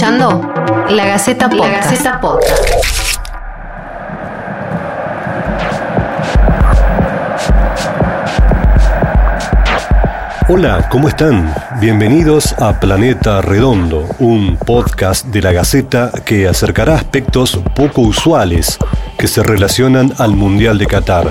escuchando La Gaceta Podcast. La Gaceta Podcast. Hola, ¿cómo están? Bienvenidos a Planeta Redondo, un podcast de la Gaceta que acercará aspectos poco usuales que se relacionan al Mundial de Qatar.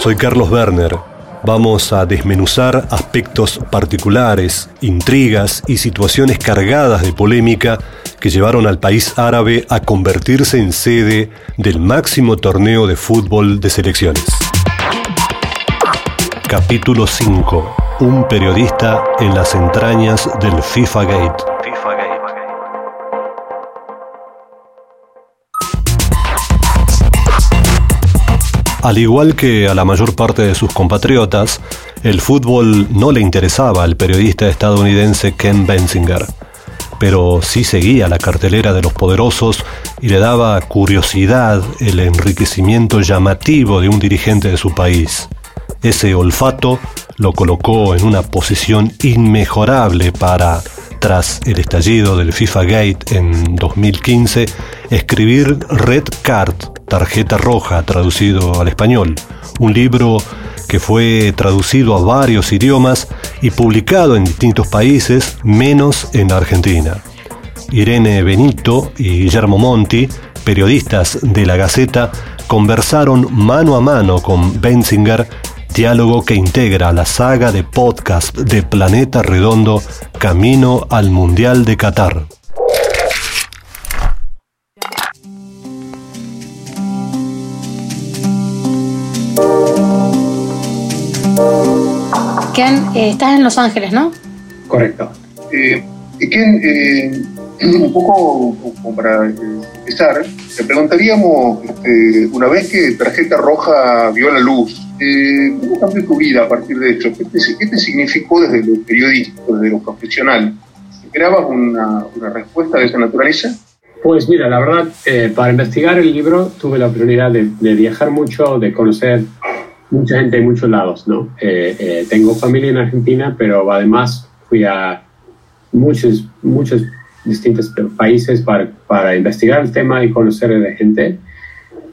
Soy Carlos Werner Vamos a desmenuzar aspectos particulares, intrigas y situaciones cargadas de polémica que llevaron al país árabe a convertirse en sede del máximo torneo de fútbol de selecciones. Capítulo 5. Un periodista en las entrañas del FIFA Gate. Al igual que a la mayor parte de sus compatriotas, el fútbol no le interesaba al periodista estadounidense Ken Bensinger, pero sí seguía la cartelera de los poderosos y le daba curiosidad el enriquecimiento llamativo de un dirigente de su país. Ese olfato lo colocó en una posición inmejorable para, tras el estallido del FIFA Gate en 2015, escribir Red Card, tarjeta roja traducido al español, un libro que fue traducido a varios idiomas y publicado en distintos países, menos en Argentina. Irene Benito y Guillermo Monti, periodistas de la Gaceta, conversaron mano a mano con Benzinger, diálogo que integra la saga de podcast de Planeta Redondo Camino al Mundial de Qatar. Ken, eh, estás en Los Ángeles, ¿no? Correcto. Eh, Ken, eh, un poco para empezar, te preguntaríamos, este, una vez que Tarjeta Roja vio la luz, ¿cómo cambió tu vida a partir de esto? ¿Qué te, significó desde lo periodístico, desde lo profesional? ¿Esperabas una, respuesta de esa naturaleza? Pues mira, la verdad, para investigar el libro tuve la oportunidad de, de, viajar mucho, de conocer mucha gente de muchos lados, ¿no? Eh, eh, tengo familia en Argentina, pero además fui a muchos, muchos distintos países para, para investigar el tema y conocer a la gente.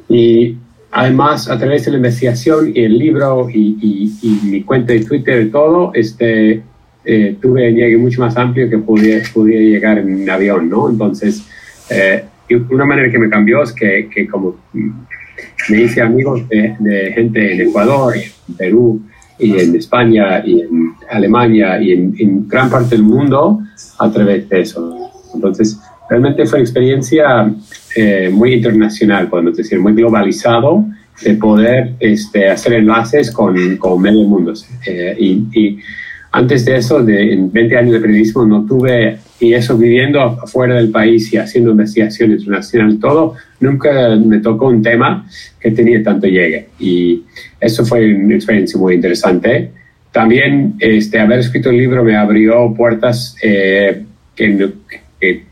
Y además, a través de la investigación y el libro y, y, mi cuenta de Twitter y todo, este, eh, tuve un llegue mucho más amplio que podía, podía llegar en avión, ¿no? Entonces, eh, una manera que me cambió es que, que como me hice amigos de, gente en Ecuador, en Perú, y en España, y en Alemania, y en, gran parte del mundo a través de eso. Entonces, realmente fue una experiencia eh, muy internacional, podemos decir, muy globalizado, de poder este, hacer enlaces con, con medio mundo. Eh, y, antes de eso, de, en 20 años de periodismo, no tuve, y eso viviendo afuera del país y haciendo investigación internacional, todo, nunca me tocó un tema que tenía tanto llegue. Y eso fue una experiencia muy interesante. También este, haber escrito el libro me abrió puertas eh, que,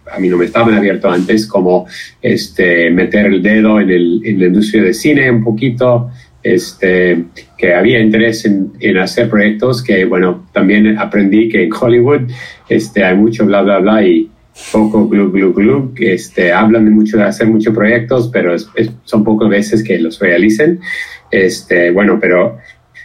a mí no me estaban abiertas antes, como este, meter el dedo en, el, en la industria de cine un poquito, este, que había interés en, hacer proyectos que, bueno, también aprendí que en Hollywood este, hay mucho bla, bla, bla y poco glu, glu, glu. Este, hablan de mucho de hacer muchos proyectos, pero son pocas veces que los realicen. Este, bueno, pero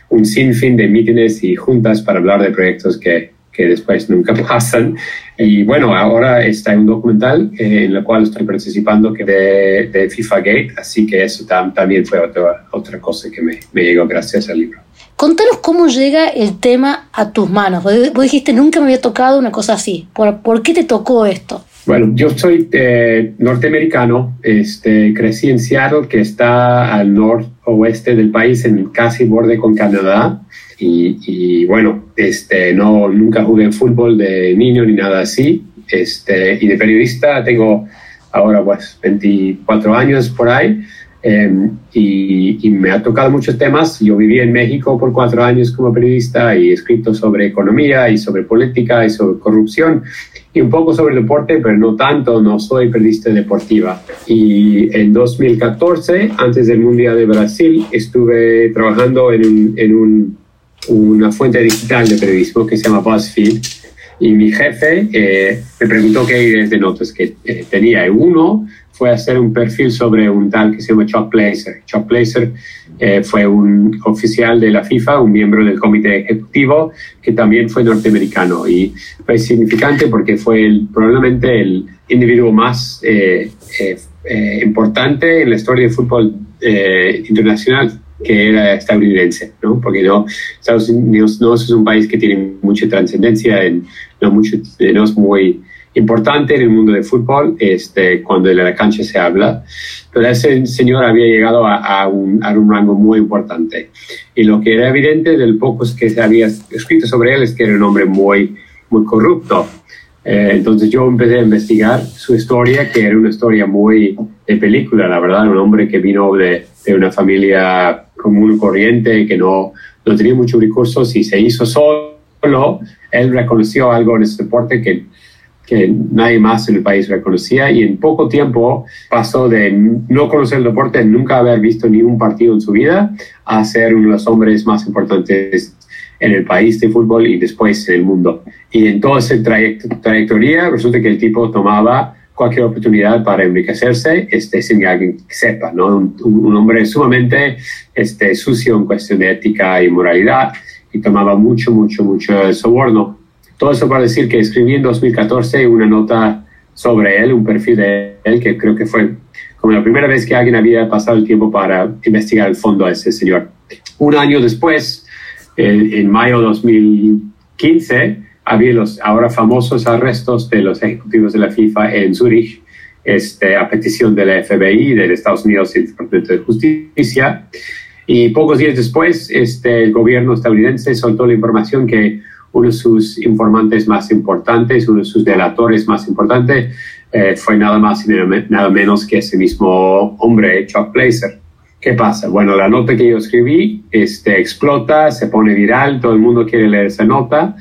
un sinfín de mítines y juntas para hablar de proyectos que, que después nunca pasan. Y bueno, ahora está un documental eh, en el cual estoy participando que de, de FIFA Gate, así que eso también fue otra, otra cosa que me, me llegó gracias al libro. Contanos cómo llega el tema a tus manos. Vos dijiste, nunca me había tocado una cosa así. ¿Por, por qué te tocó esto? Bueno, yo soy eh, norteamericano, este, crecí en Seattle, que está al noroeste del país, en casi borde con Canadá. Y, bueno, este, no, nunca jugué fútbol de niño ni nada así. Este, y de periodista tengo ahora pues 24 años por ahí. Em, y, me ha tocado muchos temas. Yo viví en México por cuatro años como periodista y he escrito sobre economía y sobre política y sobre corrupción y un poco sobre deporte, pero no tanto, no soy periodista deportiva. Y en 2014, antes del Mundial de Brasil, estuve trabajando en, un, en un, una fuente digital de periodismo que se llama BuzzFeed Y mi jefe eh, me preguntó qué ideas de notas que eh, tenía. Uno fue hacer un perfil sobre un tal que se llama Chuck Placer. Chuck Placer eh, fue un oficial de la FIFA, un miembro del comité ejecutivo, que también fue norteamericano. Y fue significante porque fue probablemente el individuo más importante en la historia del fútbol internacional que era estadounidense, ¿no? Porque no, Estados Unidos no es un país que tiene mucha trascendencia, no, no es muy importante en el mundo del fútbol este, cuando en la cancha se habla, pero ese señor había llegado a, un, a, un, rango muy importante. Y lo que era evidente del poco que se había escrito sobre él es que era un hombre muy, muy corrupto. Eh, entonces yo empecé a investigar su historia, que era una historia muy de película, la verdad, un hombre que vino de, de una familia común corriente, que no, no tenía muchos recursos y se hizo solo, él reconoció algo en ese deporte que, que nadie más en el país reconocía y en poco tiempo pasó de no conocer el deporte, nunca haber visto ni un partido en su vida, a ser uno de los hombres más importantes en el país de fútbol y después en el mundo. Y en toda esa trayectoria resulta que el tipo tomaba cualquier oportunidad para enriquecerse este, sin que alguien sepa, ¿no? Un, hombre sumamente este, sucio en cuestión de ética y moralidad y tomaba mucho, mucho, mucho soborno. Todo eso para decir que escribí en 2014 una nota sobre él, un perfil de él, que creo que fue como la primera vez que alguien había pasado el tiempo para investigar el fondo a ese señor. Un año después, en, en mayo de 2015, había los ahora famosos arrestos de los ejecutivos de la FIFA en Zurich, este, a petición de la FBI, de Estados Unidos y el Departamento de Justicia. Y pocos días después, este, el gobierno estadounidense soltó la información que uno de sus informantes más importantes, uno de sus delatores más importantes, eh, fue nada más y nada menos que ese mismo hombre, Chuck Blazer. ¿Qué pasa? Bueno, la nota que yo escribí este, explota, se pone viral, todo el mundo quiere leer esa nota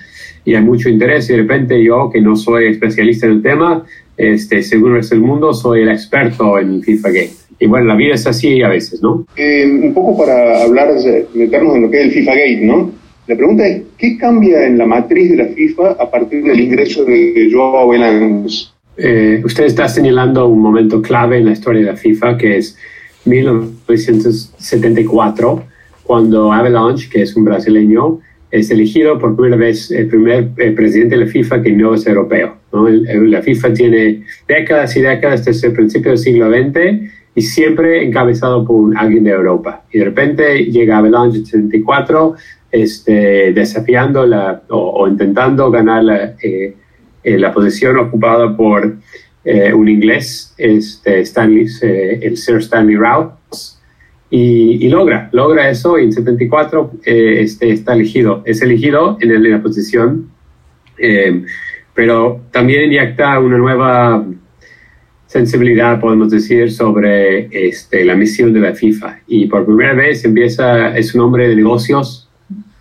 y hay mucho interés y de repente yo, que no soy especialista en el tema, este, según es el mundo, soy el experto en FIFA Gate. Y bueno, la vida es así a veces, ¿no? Eh, un poco para hablar, meternos en lo que es el FIFA Gate, ¿no? La pregunta es, ¿qué cambia en la matriz de la FIFA a partir del ingreso de Joao Belanz? Eh, usted está señalando un momento clave en la historia de la FIFA, que es 1974, cuando Avalanche, que es un brasileño, es elegido por primera vez el primer eh, presidente de la FIFA que no es europeo. la FIFA tiene décadas y décadas desde el principio del siglo XX y siempre encabezado por alguien de Europa. Y de repente llega Avalanche en 74, este, desafiando la, o, intentando ganar la, eh, eh, la posición ocupada por un inglés, este, Stanley, el Sir Stanley Rouse, y, logra, logra eso y en 74 eh, este, está elegido, es elegido en, la posición, eh, pero también inyecta una nueva sensibilidad, podemos decir, sobre este, la misión de la FIFA. Y por primera vez empieza, es un hombre de negocios,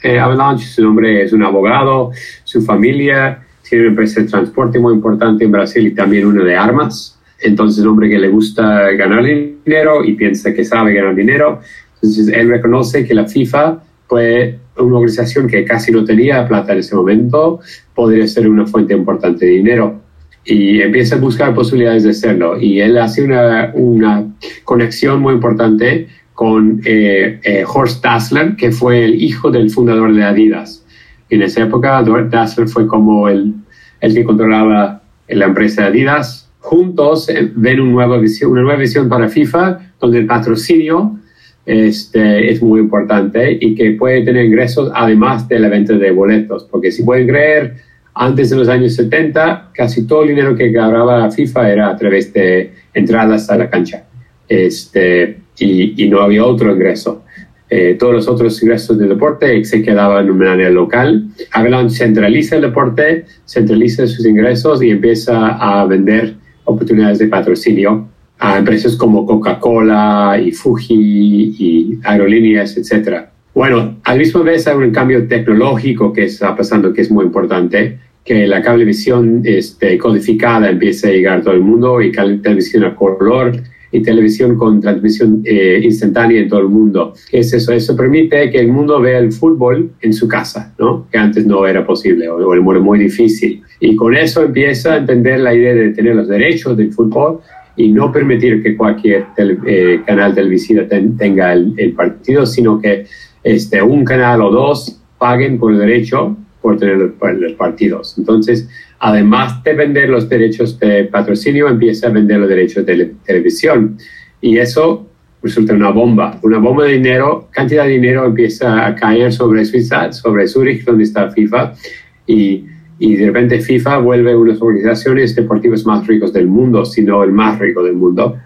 eh, Avalanche, su nombre es un abogado, su familia tiene una empresa de transporte muy importante en Brasil y también una de armas entonces un hombre que le gusta ganar dinero y piensa que sabe ganar dinero. Entonces él reconoce que la FIFA fue una organización que casi no tenía plata en ese momento, podría ser una fuente importante de dinero. Y empieza a buscar posibilidades de hacerlo. Y él hace una, una conexión muy importante con eh, eh, Horst Dassler, que fue el hijo del fundador de Adidas. En esa época, Dassler fue como el, el que controlaba la empresa Adidas juntos ven una nueva visión, una nueva visión para FIFA, donde el patrocinio este, es muy importante y que puede tener ingresos además de la venta de boletos, porque si pueden creer, antes de los años 70, casi todo el dinero que ganaba FIFA era a través de entradas a la cancha este, y, no había otro ingreso. Eh, todos los otros ingresos del deporte se quedaban de manera local. Avalanche centraliza el deporte, centraliza sus ingresos y empieza a vender oportunidades de patrocinio a empresas como Coca-Cola y Fuji y aerolíneas, etc. Bueno, al mismo vez hay un cambio tecnológico que está pasando que es muy importante, que la cablevisión este, codificada empieza a llegar a todo el mundo y televisión a color y televisión con transmisión eh, instantánea en todo el mundo. ¿Qué es eso? Eso permite que el mundo vea el fútbol en su casa, ¿no? que antes no era posible o, era muy difícil. Y con eso empieza a entender la idea de tener los derechos del fútbol y no permitir que cualquier eh, canal televisivo tenga el, partido, sino que este, un canal o dos paguen por el derecho por tener los, partidos. Entonces, además de vender los derechos de patrocinio, empieza a vender los derechos de televisión. Y eso resulta una bomba, una bomba de dinero, cantidad de dinero empieza a caer sobre Suiza, sobre Zurich, donde está FIFA, y de repente FIFA vuelve una de las organizaciones deportivas más ricas del mundo, si no el más rico del mundo.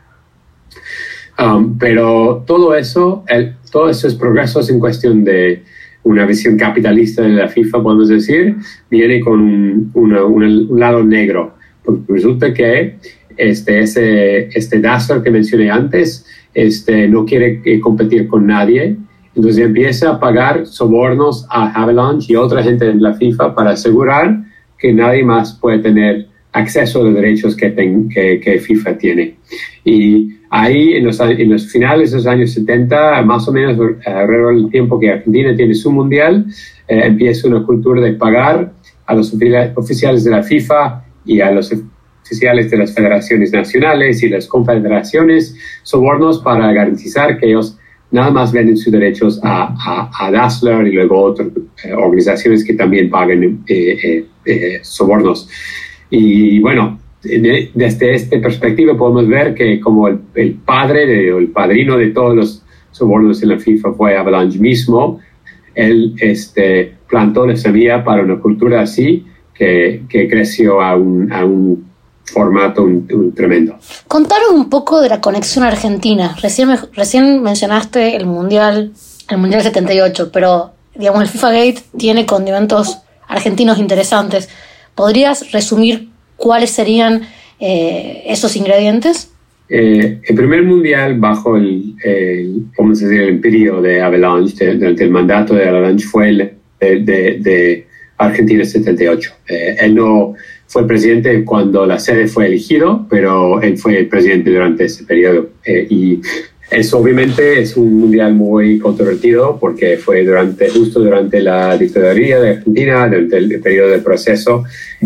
Um, pero todo eso, el, todos esos progresos en cuestión de una visión capitalista de la FIFA, podemos decir, viene con un, lado negro. Resulta que este, ese, este que mencioné antes este, no quiere eh, competir con nadie, entonces empieza a pagar sobornos a Avalanche y otra gente en la FIFA para asegurar que nadie más puede tener acceso a los derechos que, que, FIFA tiene. Y ahí, en los, en los, finales de los años 70, más o menos alrededor del tiempo que Argentina tiene su mundial, eh, empieza una cultura de pagar a los oficiales de la FIFA y a los oficiales de las federaciones nacionales y las confederaciones sobornos para garantizar que ellos nada más venden sus derechos a, a, Dassler y luego otras eh, organizaciones que también pagan eh, eh, eh, sobornos. Y bueno, desde esta perspectiva podemos ver que como el, padre o el padrino de todos los sobornos en la FIFA fue Avalanche mismo, él este, plantó la semilla para una cultura así que, que creció a un, a un formato un, tremendo. Contaron un poco de la conexión argentina. Recién, recién mencionaste el Mundial, el Mundial 78, pero digamos el FIFA Gate tiene condimentos argentinos interesantes. ¿Podrías resumir cuáles serían eh, esos ingredientes? Eh, el primer mundial bajo el, el, el imperio de Avalanche, durante el mandato de Avalanche, fue el de, de, de Argentina 78. Eh, él no fue presidente cuando la sede fue elegido, pero él fue presidente durante ese periodo. Eh, y eso obviamente es un mundial muy controvertido porque fue durante, justo durante la dictadura de Argentina, durante el periodo del proceso,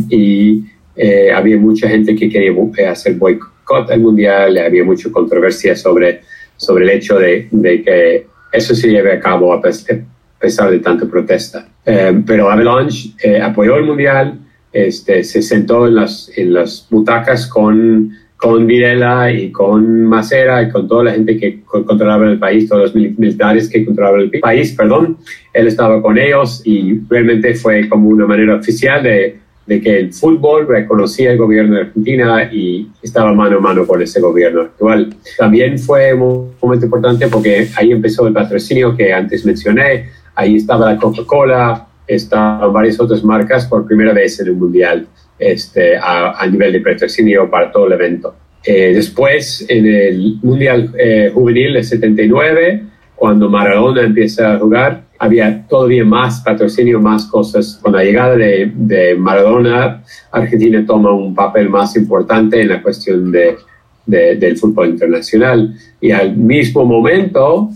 y eh, había mucha gente que quería hacer boicot al mundial, había mucha controversia sobre, sobre el hecho de, de que eso se lleve a cabo a pesar de tanta protesta. Eh, pero Avalanche apoyó el mundial, este, se sentó en las, en las butacas con, con Videla y con Macera y con toda la gente que controlaba el país, todos los militares que controlaban el país, perdón. Él estaba con ellos y realmente fue como una manera oficial de, de que el fútbol reconocía el gobierno de Argentina y estaba mano a mano con ese gobierno actual. También fue un momento importante porque ahí empezó el patrocinio que antes mencioné, ahí estaba la Coca-Cola, estaban varias otras marcas por primera vez en el Mundial este, a, nivel de patrocinio para todo el evento. Eh, después, en el Mundial eh, Juvenil de 79, cuando Maradona empieza a jugar, había todavía más patrocinio, más cosas. Con la llegada de, de Maradona, Argentina toma un papel más importante en la cuestión de, del fútbol internacional. Y al mismo momento,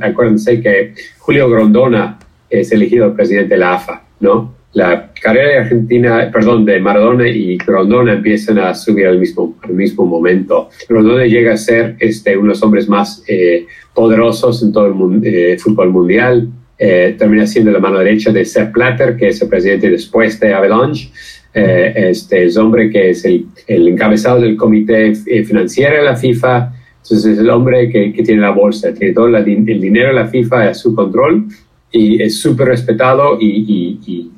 acuérdense que Julio Grondona es elegido presidente de la AFA, ¿no? La carrera de Argentina, perdón, de Maradona y Grondona empiezan a subir al mismo, al mismo momento. Grondona llega a ser este, uno de los hombres más eh, poderosos en todo el eh, fútbol mundial. Eh, termina siendo la mano derecha de Sepp Platter, que es el presidente después de Avalanche. este es hombre que es el, encabezado del comité financiero de la FIFA. Entonces es el hombre que, tiene la bolsa, tiene todo el dinero de la FIFA a su control y es súper respetado y,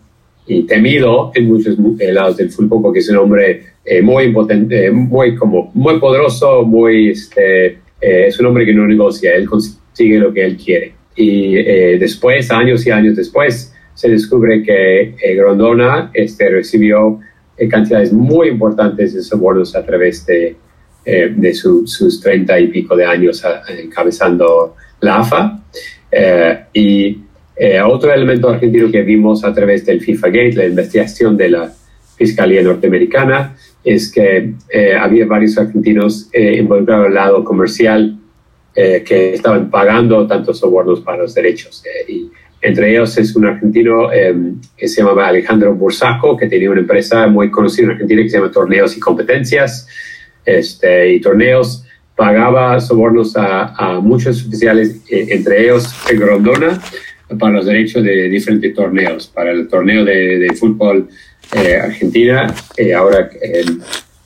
temido en muchos lados del fútbol porque es un hombre eh, muy impotente, eh, muy, como, muy poderoso, muy, este, eh, es un hombre que no negocia, él consigue lo que él quiere. Y después, años y años después, se descubre que Grondona este, recibió cantidades muy importantes de sobornos a través de, de sus treinta y pico de años encabezando la AFA. y eh, otro elemento argentino que vimos a través del FIFA Gate, la investigación de la Fiscalía Norteamericana es que eh, había varios argentinos eh, involucrados al lado comercial eh, que estaban pagando tantos sobornos para los derechos. y entre ellos es un argentino que se llamaba Alejandro Bursaco, que tenía una empresa muy conocida en Argentina que se llama Torneos y Competencias. Este, y Torneos pagaba sobornos a, muchos oficiales, entre ellos Grondona, para los derechos de diferentes torneos, para el torneo de, de fútbol eh, Argentina, eh, ahora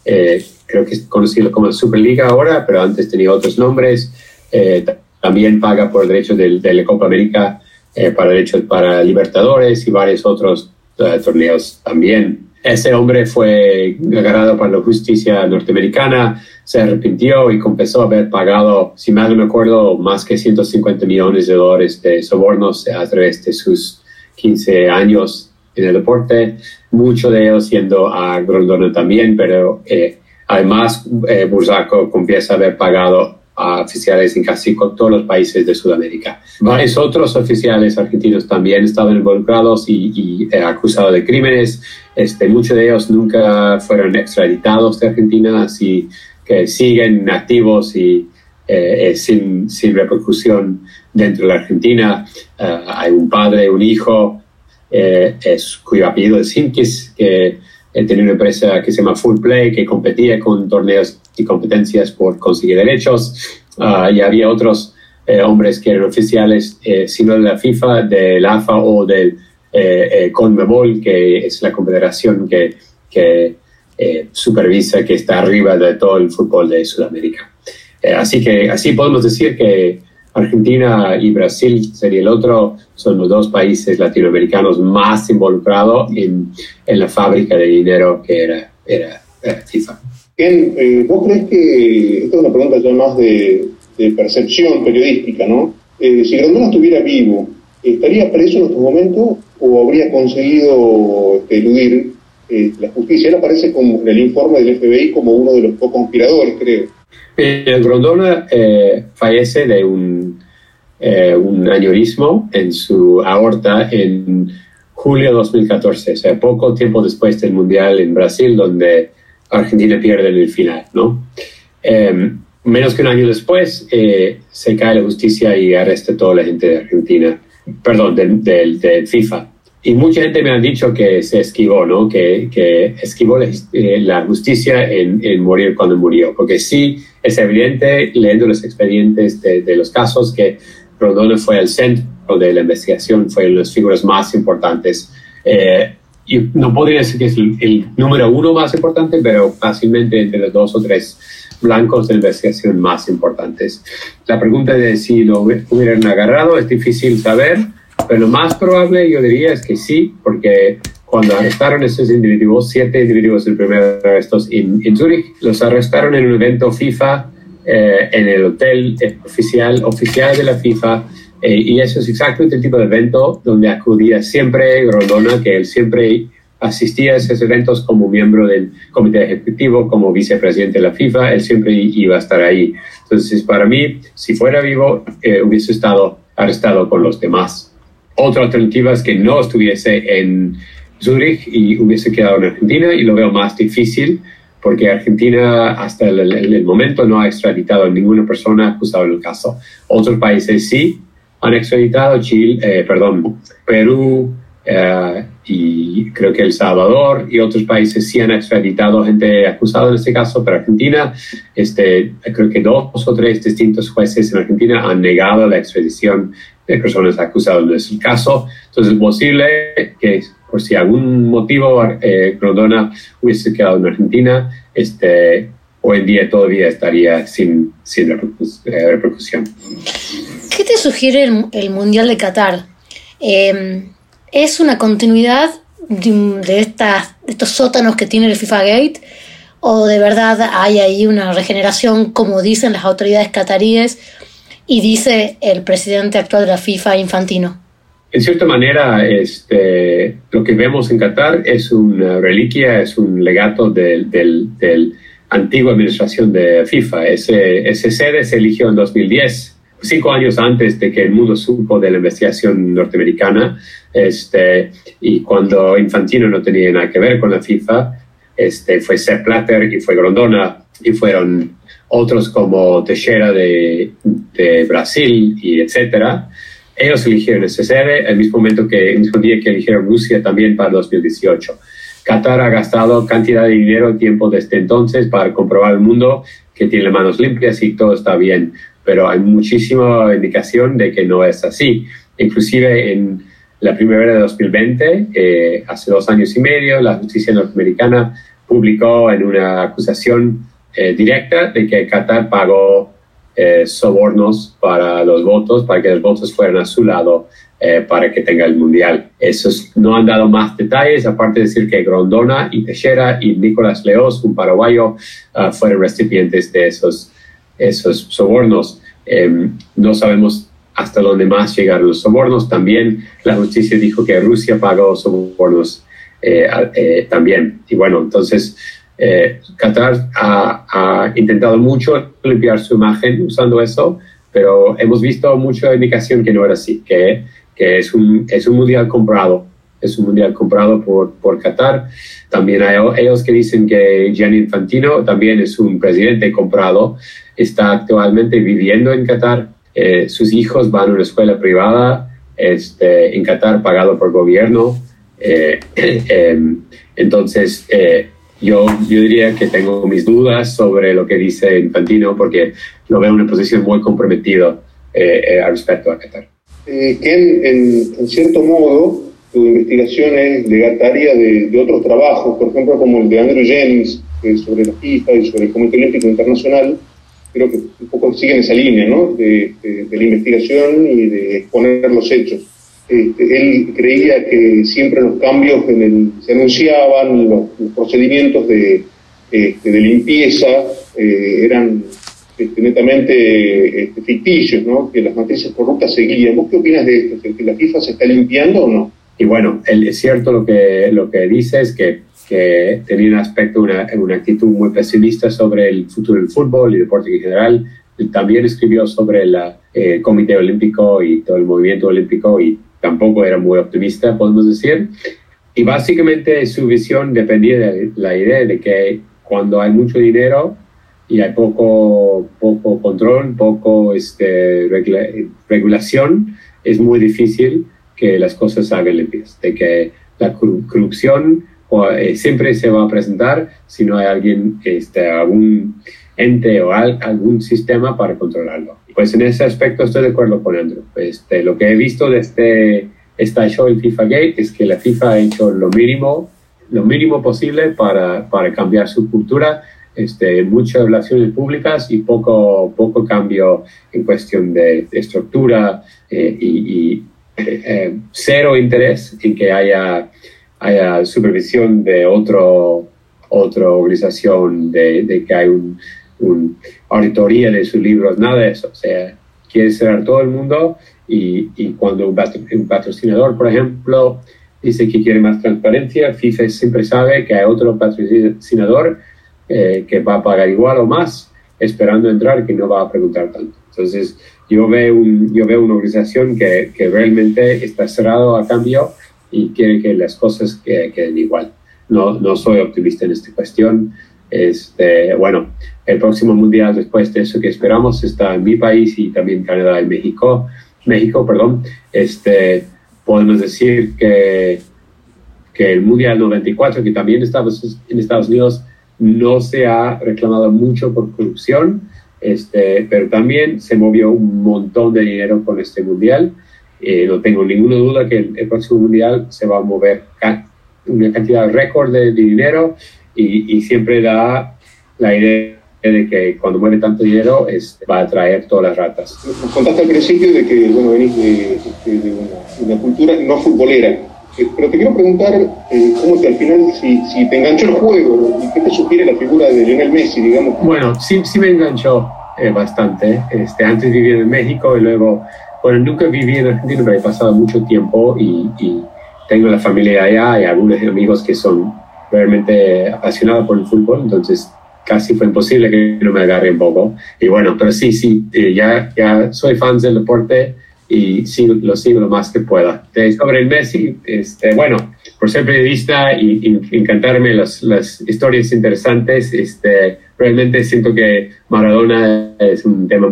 eh, creo que es conocido como Superliga ahora, pero antes tenía otros nombres. también paga por derechos de, de la Copa América, para derechos para Libertadores y varios otros torneos también. Ese hombre fue agarrado por la justicia norteamericana, se arrepintió y confesó haber pagado, si mal no me acuerdo, más que 150 millones de dólares de sobornos a través de sus 15 años en el deporte, mucho de ellos siendo a Grondona también, pero eh, además eh, Bursaco confiesa haber pagado a oficiales en casi todos los países de Sudamérica. Varios otros oficiales argentinos también estaban involucrados y, y eh, acusados de crímenes. Este, muchos de ellos nunca fueron extraditados de Argentina, así que siguen activos y eh, eh, sin, sin, repercusión dentro de la Argentina. hay un padre, un hijo, eh, es, cuyo apellido es Simkis, que eh, tenía una empresa que se llama Full Play, que competía con torneos y competencias por conseguir derechos. Ah, y había otros eh, hombres que eran oficiales, sino de la FIFA, del AFA o del CONMEBOL, que es la confederación que, que supervisa, que está arriba de todo el fútbol de Sudamérica. así que así podemos decir que Argentina y Brasil sería el otro, son los dos países latinoamericanos más involucrados en, la fábrica de dinero que era, era, FIFA. Eh, ¿Vos crees que, esta es una pregunta ya más de, percepción periodística, ¿no? Eh, si Grondona estuviera vivo, ¿estaría preso en estos momentos o habría conseguido este, eludir eh, la justicia? Él aparece como, en el informe del FBI como uno de los co-conspiradores, creo. Grondona eh, fallece de un, eh, un aneurismo en su aorta en julio de 2014, o sea, poco tiempo después del Mundial en Brasil, donde Argentina pierde en el final, ¿no? Em, menos que un año después, eh, se cae la justicia y arresta a toda la gente de Argentina, perdón, del de, FIFA. Y mucha gente me ha dicho que se esquivó, ¿no? Que, que esquivó la, la justicia en, en, morir cuando murió. Porque sí, es evidente, leyendo los expedientes de, de los casos, que Rondona fue el centro de la investigación, fue una de las figuras más importantes. Eh, y no podría decir que es el, número uno más importante, pero fácilmente entre los dos o tres blancos de investigación más importantes. La pregunta de si lo hubieran agarrado es difícil saber, pero lo más probable yo diría es que sí, porque cuando arrestaron a estos individuos, siete individuos el primer arrestos en, en Zurich, los arrestaron en un evento FIFA eh, en el hotel oficial, oficial de la FIFA. Eh, y eso es exactamente el tipo de evento donde acudía siempre Grondona, que él siempre asistía a esos eventos como miembro del comité ejecutivo, como vicepresidente de la FIFA, él siempre iba a estar ahí. Entonces, para mí, si fuera vivo, eh, hubiese estado arrestado con los demás. Otra alternativa es que no estuviese en Zurich y hubiese quedado en Argentina y lo veo más difícil porque Argentina hasta el, momento no ha extraditado a ninguna persona acusada en el caso. Otros países sí han extraditado, Chile, eh, perdón, Perú eh, y creo que El Salvador y otros países sí han extraditado gente acusada en este caso, pero Argentina, este, creo que dos o tres distintos jueces en Argentina han negado la extradición de personas acusadas en ese caso. Entonces es posible que por si algún motivo eh, hubiese quedado en Argentina, este, hoy en día todavía estaría sin, sin eh, repercusión. ¿Qué te sugiere el, Mundial de Qatar? Em, ¿Es una continuidad de, estas, de estos sótanos que tiene el FIFA Gate? ¿O de verdad hay ahí una regeneración, como dicen las autoridades cataríes y dice el presidente actual de la FIFA, Infantino? en cierta manera, este, lo que vemos en Qatar es una reliquia, es un legato del, del, antigua administración de FIFA. Ese, ese sede se eligió en 2010. cinco años antes de que el mundo supo de la investigación norteamericana, este, y cuando Infantino no tenía nada que ver con la FIFA, este, fue Sepp Platter y fue Grondona y fueron otros como Teixeira de, de Brasil y etcétera. Ellos eligieron ese sede el mismo momento que el mismo día que eligieron Rusia también para 2018. Qatar ha gastado cantidad de dinero y tiempo desde entonces para comprobar al mundo que tiene manos limpias y todo está bien, pero hay muchísima indicación de que no es así. Inclusive en la primavera de 2020, eh, hace dos años y medio, la justicia norteamericana publicó en una acusación eh, directa de que Qatar pagó eh, sobornos para los votos, para que los votos fueran a su lado para que tenga el mundial. Esos no han dado más detalles, aparte de decir que Grondona y Teixeira y Nicolás Leos, un paraguayo, ah, fueron recipientes de esos, esos sobornos. Em, no sabemos hasta dónde más llegaron los sobornos. También la justicia dijo que Rusia pagó sobornos eh, eh, también. Y bueno, entonces eh, Qatar ha, intentado mucho limpiar su imagen usando eso, pero hemos visto mucha indicación que no era así, que, que es, un, es un mundial comprado. Es un mundial comprado por, por Qatar. También hay ellos que dicen que Gianni Infantino también es un presidente comprado. Está actualmente viviendo en Qatar eh, sus hijos van a una escuela privada este, en Qatar pagado por gobierno. Eh, em, entonces, eh, yo, yo diría que tengo mis dudas sobre lo que dice Infantino porque lo veo en una posición muy comprometida al respecto a Qatar. que en, cierto modo, tu investigación es legataria de, de, otros trabajos, por ejemplo, como el de Andrew Jennings sobre la FIFA y sobre el Comité Olímpico Internacional, creo que un poco siguen esa línea, ¿no? De, la investigación y de exponer los hechos. Este, él creía que siempre los cambios en el, se anunciaban, los, procedimientos de, este, de limpieza eh, eran este, netamente ficticios, ¿no? Que las matrices corruptas seguían. ¿Vos qué opinas de esto? ¿Que la FIFA se está limpiando o no? Y bueno, es cierto lo que, lo que dice es que que tenía un aspecto, una, una actitud muy pesimista sobre el futuro del fútbol y deporte en general. también escribió sobre el eh, Comité Olímpico y todo el movimiento olímpico y tampoco era muy optimista, podemos decir. Y básicamente su visión dependía de la idea de que cuando hay mucho dinero y hay poco, poco control, poco este, regulación, es muy difícil que las cosas salgan limpias, de que la corrupción eh, siempre se va a presentar si no hay alguien, este, algún ente o algún sistema para controlarlo. Pues en ese aspecto estoy de acuerdo con Andrew. Este, lo que he visto desde esta show el FIFA Gate es que la FIFA ha hecho lo mínimo, lo mínimo posible para, para cambiar su cultura. Este, muchas relaciones públicas y poco, poco cambio en cuestión de, estructura eh, y, eh, cero interés en que haya haya supervisión de otro, otra organización, de, que hay una un auditoría de sus libros, nada de eso. O sea, quiere cerrar todo el mundo y, y cuando un, patrocinador, por ejemplo, dice que quiere más transparencia, FIFA siempre sabe que hay otro patrocinador eh, que va a pagar igual o más esperando entrar que no va a preguntar tanto. Entonces, yo veo, un, yo veo una organización que, que realmente está cerrado a cambio y quiere que las cosas queden igual. No, no soy optimista en esta cuestión. Este, bueno, el próximo mundial después de eso que esperamos está en mi país y también Canadá y México. México, perdón. Este, podemos decir que, que el mundial 94, que también estaba en Estados Unidos, no se ha reclamado mucho por corrupción, este, pero también se movió un montón de dinero con este mundial eh, no tengo ninguna duda que el, próximo mundial se va a mover una cantidad récord de, dinero y, siempre da la idea de que cuando mueve tanto dinero es, va a traer todas las ratas. Nos contaste al principio de que bueno, venís de, una, cultura no futbolera, eh, pero te quiero preguntar eh, cómo te, al final, si, si, te enganchó el juego y qué te sugiere la figura de Lionel Messi, digamos. Bueno, sí, sí me enganchó bastante. Este, antes vivía en México y luego bueno, nunca viví en Argentina, pero he pasado mucho tiempo y, tengo la familia allá y algunos amigos que son realmente apasionados por el fútbol, entonces casi fue imposible que no me agarre un poco. Y bueno, pero sí, sí, eh, ya, ya soy fan del deporte y sigo, lo sigo lo más que pueda. sobre el Messi, este, bueno, por ser periodista y, encantarme las, las, historias interesantes, este, realmente siento que Maradona es un tema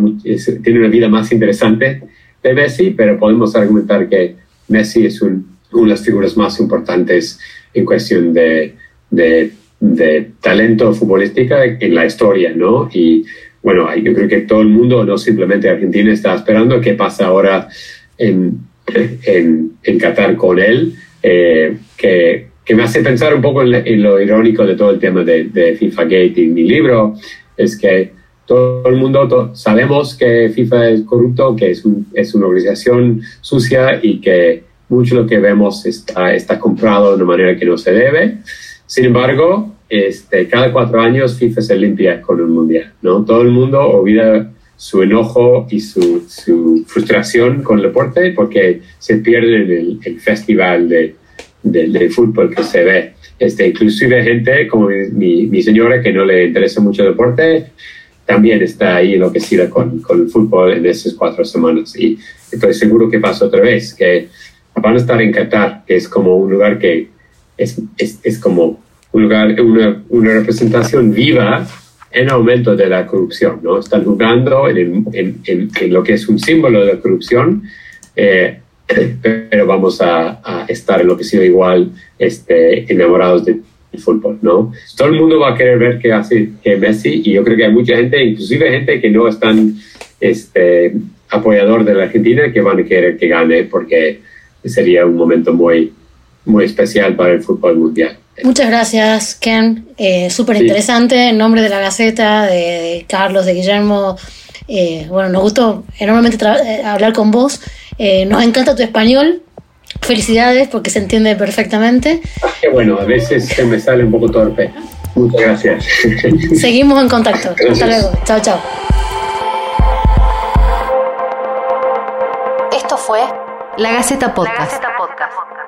tiene una vida más interesante de Messi, pero podemos argumentar que Messi es una de las figuras más importantes en cuestión de, de talento futbolístico en la historia, ¿no? Y bueno, yo creo que todo el mundo, no simplemente Argentina, está esperando qué pasa ahora en, en, Qatar con él, eh, que, que, me hace pensar un poco en, lo irónico de todo el tema de, de, FIFA Gate y mi libro, es que todo el mundo sabemos que FIFA es corrupto, que es, una organización sucia y que mucho lo que vemos está, está comprado de una manera que no se debe. Sin embargo, este, cada cuatro años FIFA se limpia con un mundial, ¿no? Todo el mundo olvida su enojo y su, frustración con el deporte porque se pierde el, el festival de, de, fútbol que se ve. Este, inclusive gente como mi, mi, señora que no le interesa mucho el deporte, también está ahí enloquecida con, con el fútbol en esas cuatro semanas. Y estoy seguro que pasa otra vez, que van a estar en Qatar, que es como un lugar que es, es, es como un lugar, una, una, representación viva en aumento de la corrupción, ¿no? Están jugando en, en, en, lo que es un símbolo de la corrupción, eh, pero vamos a, a, estar enloquecidos igual, este, enamorados del fútbol, ¿no? Todo el mundo va a querer ver qué hace que Messi y yo creo que hay mucha gente, inclusive gente que no están este, apoyador de la Argentina, que van a querer que gane porque sería un momento muy, muy especial para el fútbol mundial. Muchas gracias, Ken. Eh, Súper interesante. En nombre de la Gaceta, de, Carlos, de Guillermo. Eh, bueno, nos gustó enormemente eh, hablar con vos. Eh, nos encanta tu español. Felicidades porque se entiende perfectamente. Qué bueno, a veces se me sale un poco torpe. Muchas gracias. Seguimos en contacto. Hasta luego. Chao, chao. Esto fue La Gaceta Podcast. La Gaceta Podcast.